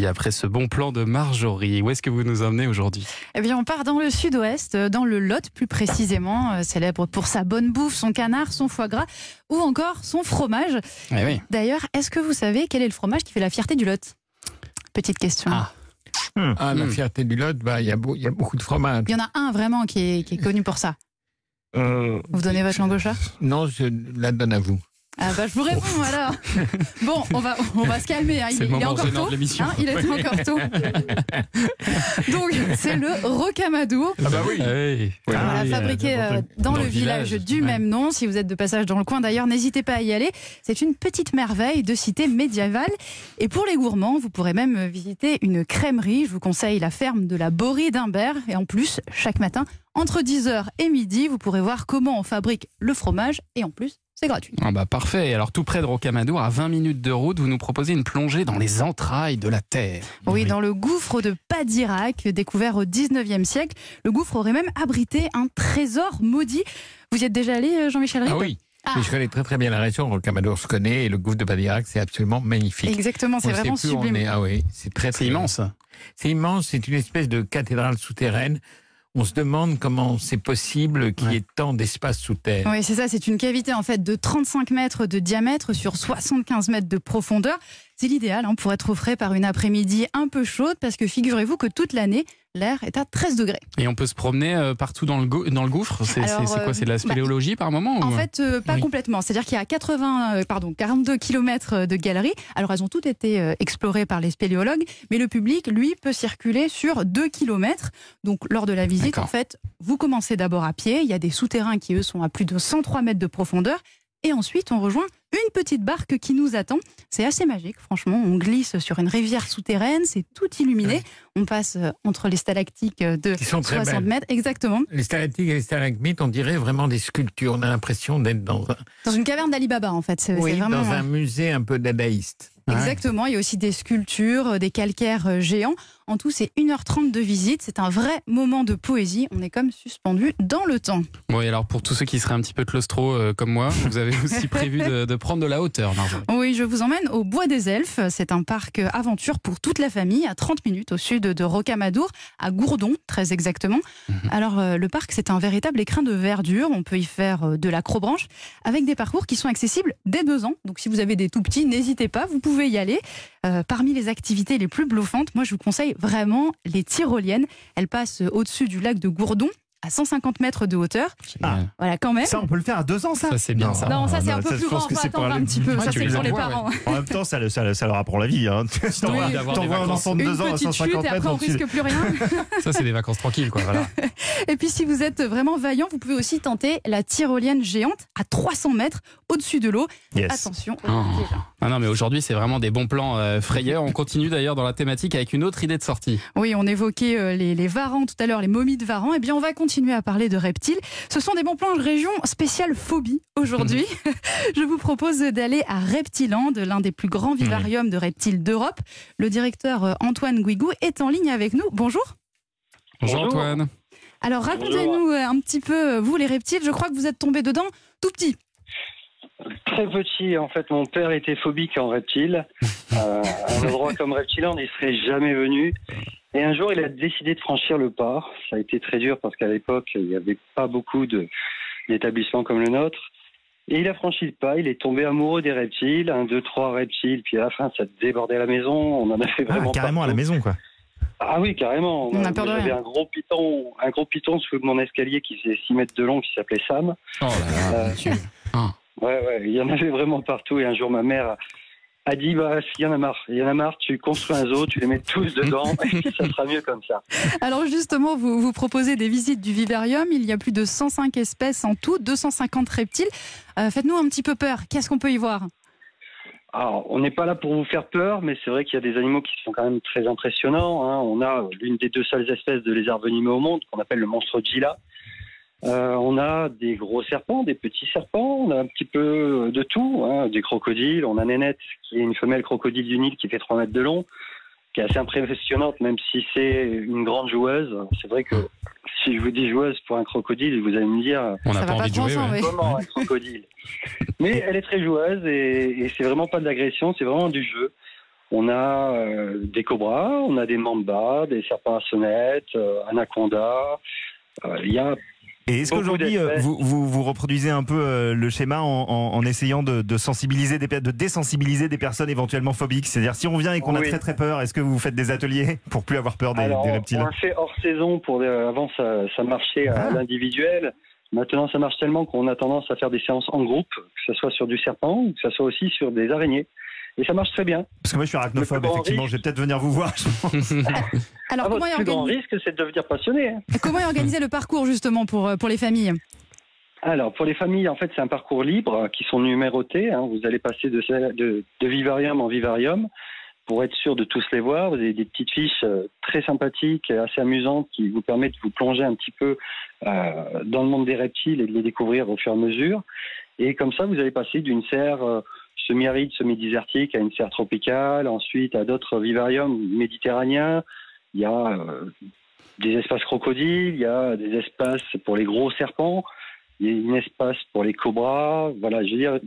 midi après ce bon plan de Marjorie. Où est-ce que vous nous emmenez aujourd'hui? Eh bien, on part dans le sud-ouest, dans le Lot plus précisément, euh, célèbre pour sa bonne bouffe, son canard, son foie gras ou encore son fromage. Eh oui. D'ailleurs, est-ce que vous savez quel est le fromage qui fait la fierté du Lot? Petite question. Ah. Ah, la Hmm. fierté du Lot, bah, il y, a y beaucoup de fromage. Il y en a un vraiment qui est, qui est connu pour ça. Euh, Vous donnez votre langue au chat? Non, je la donne à vous. Ah bah je vous réponds alors. Bon, on va, on va se calmer. hein. Il, est encore tôt. Hein, il est encore tôt. Donc c'est le rocamadour. Ah bah oui. Ah oui. Voilà, fabriqué euh, dans, le village, du ouais. même nom. Si vous êtes de passage dans le coin, d'ailleurs, n'hésitez pas à y aller. C'est une petite merveille de cité médiévale. Et pour les gourmands, vous pourrez même visiter une crèmerie. Je vous conseille la ferme de la Borie d'Imbert. Et en plus, chaque matin, entre 10h et midi, vous pourrez voir comment on fabrique le fromage. Et en plus, c'est gratuit. Ah bah parfait. Alors tout près de Rocamadour, à 20 minutes de route, vous nous proposez une plongée dans les entrailles de la terre. Oui, dans le gouffre de Padirac, découvert au 19e siècle. Le gouffre aurait même abrité un trésor maudit. Vous y êtes déjà allé, euh, Jean-Michel Ribes Ah oui. Ah. Mais je connais très très bien la région. Rocamadour se connaît et le gouffre de Badirac, c'est absolument magnifique. Exactement, c'est vraiment sublime. est. Ah oui, c'est très, C'est très immense. C'est immense. C'est une espèce de cathédrale souterraine. On se demande comment c'est possible qu'il y ait tant d'espace sous terre. Oui, c'est ça, c'est une cavité en fait de 35 mètres de diamètre sur 75 mètres de profondeur. C'est l'idéal hein, pour être au frais par une après-midi un peu chaude parce que figurez-vous que toute l'année, l'air est à 13 degrés. Et on peut se promener euh, partout dans le, dans le gouffre? C'est c'est- Alors, c'est quoi? C'est de la euh, bah, spéléologie par moment En ou- fait, euh, pas Oui. complètement. C'est-à-dire qu'il y a 80, euh, pardon, 42 km de galeries. Alors, elles ont toutes été euh, explorées par les spéléologues, mais le public, lui, peut circuler sur 2 km. Donc, lors de la visite, en fait, vous commencez d'abord à pied. Il y a des souterrains qui, eux, sont à plus de 103 mètres de profondeur. Et ensuite, on rejoint une petite barque qui nous attend. C'est assez magique, franchement. On glisse sur une rivière souterraine, c'est tout illuminé. On passe euh, entre les stalactiques euh, de Qui sont très 60 belles. mètres, exactement. Les stalactites et les stalagmites, on dirait vraiment des sculptures. On a l'impression d'être dans un, Dans une caverne d'Alibaba, en fait. Oui, vraiment. dans un musée un peu dadaïste. Ouais. Exactement, il y a aussi des sculptures, euh, des calcaires géants. En tout, c'est 1h30 de visite. C'est un vrai moment de poésie. On est comme suspendu dans le temps. Et alors pour tous ceux qui seraient un petit peu claustro euh, comme moi, vous avez aussi prévu de, de prendre de la hauteur, Marjorie. Oui, je vous emmène au Bois des Elfes. C'est un parc aventure pour toute la famille, à 30 minutes au sud de Rocamadour, à Gourdon, très exactement. Mhm. Alors, euh, le parc, c'est un véritable écrin de verdure. On peut y faire euh, de l'acrobranche avec des parcours qui sont accessibles dès deux ans. Donc, si vous avez des tout petits, n'hésitez pas, vous pouvez y aller. Euh, parmi les activités les plus bluffantes, moi, je vous conseille vraiment les tyroliennes. Elles passent au-dessus du lac de Gourdon, à 150 mètres de hauteur. Génial. Voilà, quand même. Ça, on peut le faire à deux ans, ça Ça, c'est bien ça. Non, ça c'est non, un peu ça, plus grand, c'est pour attendre un petit peu. Ouais, ça c'est les pour les parents. En même temps, ça, ça, ça leur apprend la vie. Hein. Si t'envoies Oui. D'avoir des t'envoies un vacances. enfant de Une deux ans à petite chute 150 et après mètres on au-dessus. risque plus rien. Ça, c'est des vacances tranquilles, quoi. Voilà. Et puis si vous êtes vraiment vaillant, vous pouvez aussi tenter la tyrolienne géante à 300 mètres au-dessus de l'eau. Yes. Attention. Oh. Ah non, mais aujourd'hui, c'est vraiment des bons plans euh, frayeurs. On continue d'ailleurs dans la thématique avec une autre idée de sortie. Oui, on évoquait euh, les, les varans tout à l'heure, les momies de varans. Eh bien, on va continuer à parler de reptiles. Ce sont des bons plans région spéciale phobie aujourd'hui. Je vous propose d'aller à Reptiland, l'un des plus grands vivariums de reptiles d'Europe. Le directeur euh, Antoine Guigou est en ligne avec nous. Bonjour. Bonjour. Antoine. Alors racontez-nous euh, un petit peu, euh, vous les reptiles, je crois que vous êtes tombé dedans tout petit. Très petit, en fait, mon père était phobique en reptile. Euh, un endroit comme Reptiland, il serait jamais venu. Et un jour, il a décidé de franchir le pas. Ça a été très dur parce qu'à l'époque, il n'y avait pas beaucoup d'établissements comme le nôtre. Et il a franchi le pas, il est tombé amoureux des reptiles, un, deux, trois reptiles, puis à la fin, ça débordait à la maison. On en a fait Ah, vraiment carrément à la maison, quoi. Ah oui, carrément. On a peur de J'avais rien. un gros python, un gros python sous mon escalier qui faisait 6 mètres de long, qui s'appelait Sam. Oh là là, Euh. Ah. Ouais, ouais, il y en avait vraiment partout. Et un jour, ma mère a dit bah, il y en a marre, il y en a marre, tu construis un zoo, tu les mets tous dedans, et puis ça sera mieux comme ça. Alors justement, vous, vous proposez des visites du vivarium. Il y a plus de 105 espèces en tout, 250 reptiles. Euh, Faites-nous un petit peu peur. Qu'est-ce qu'on peut y voir? Alors, on n'est pas là pour vous faire peur, mais c'est vrai qu'il y a des animaux qui sont quand même très impressionnants. hein. On a l'une des deux seules espèces de lézards venimeux au monde, qu'on appelle le monstre Gila. Euh, on a des gros serpents, des petits serpents, on a un petit peu de tout, hein, des crocodiles. On a Nénette, qui est une femelle crocodile du Nil qui fait 3 mètres de long, qui est assez impressionnante, même si c'est une grande joueuse. C'est vrai que si je vous dis joueuse pour un crocodile, vous allez me dire On n'a Ça pas envie de jouer. ensemble, ouais. oui. comment un crocodile? Mais elle est très joueuse et, et c'est vraiment pas de l'agression, c'est vraiment du jeu. On a euh, des cobras, on a des mambas, des serpents à sonnette, euh, anacondas. Euh, Il y a Et est-ce qu'aujourd'hui, euh, vous, vous, vous reproduisez un peu euh, le schéma en, en- en essayant de, de sensibiliser, des, de désensibiliser des personnes éventuellement phobiques? C'est-à-dire, si on vient et qu'on a très très peur, est-ce que vous faites des ateliers pour plus avoir peur des, Alors, des on- reptiles? On a fait hors saison pour euh, avant ça, ça marchait à Ah. l'individuel. Maintenant, ça marche tellement qu'on a tendance à faire des séances en groupe, que ce soit sur du serpent ou que ce soit aussi sur des araignées. Et ça marche très bien. Parce que moi, je suis arachnophobe, effectivement. risque- Je vais peut-être venir vous voir. Alors, Ah, comment, votre est plus grand risque, c'est de devenir passionné. hein. comment est organisé le parcours justement pour, euh, pour les familles Alors, pour les familles, en fait, c'est un parcours libre euh, qui sont numérotés. hein. Vous allez passer de, de, de vivarium en vivarium pour être sûr de tous les voir. Vous avez des petites fiches euh, très sympathiques et assez amusantes qui vous permettent de vous plonger un petit peu euh, dans le monde des reptiles et de les découvrir au fur et à mesure. Et comme ça, vous allez passer d'une serre euh, semi-aride, semi-désertique à une serre tropicale, ensuite à d'autres vivariums méditerranéens. Il y a euh, des espaces crocodiles, il y a des espaces pour les gros serpents. Il y a un espace pour les cobras. Voilà, je veux dire,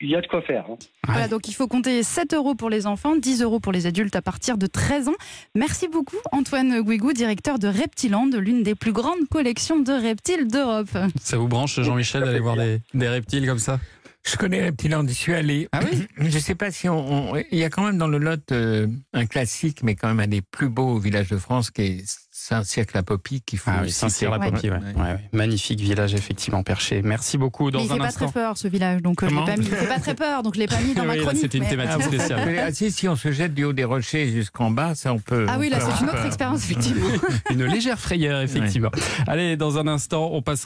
il y a de quoi faire. hein. Voilà, donc il faut compter 7 euros pour les enfants, 10 euros pour les adultes à partir de 13 ans. Merci beaucoup Antoine Guigou, directeur de Reptiland, l'une des plus grandes collections de reptiles d'Europe. Ça vous branche, Jean-Michel, d'aller voir des, des reptiles comme ça? Je connais Reptiland, j'y suis allé. Ah oui Je sais pas si on, on- Il y a quand même dans le Lot euh, un classique, mais quand même un des plus beaux villages de France, qui est Saint-Cirque la Popie, qu'il faut Ah oui, citer. Saint-Cyr-la-Popie, ouais. Ouais. Ouais, ouais. Magnifique village, effectivement, perché. Merci beaucoup. Dans mais il un fait pas très peur ce village, donc euh, je l'ai pas mis. Il fait pas très peur, donc je l'ai pas mis dans ma Oui, chronique. c'était une thématique Ah, spéciale. mais, ah, si, si on se jette du haut des rochers jusqu'en bas, ça on peut. Ah oui, là c'est une autre peur. expérience effectivement. Une légère frayeur, effectivement. Allez, dans un instant, on passe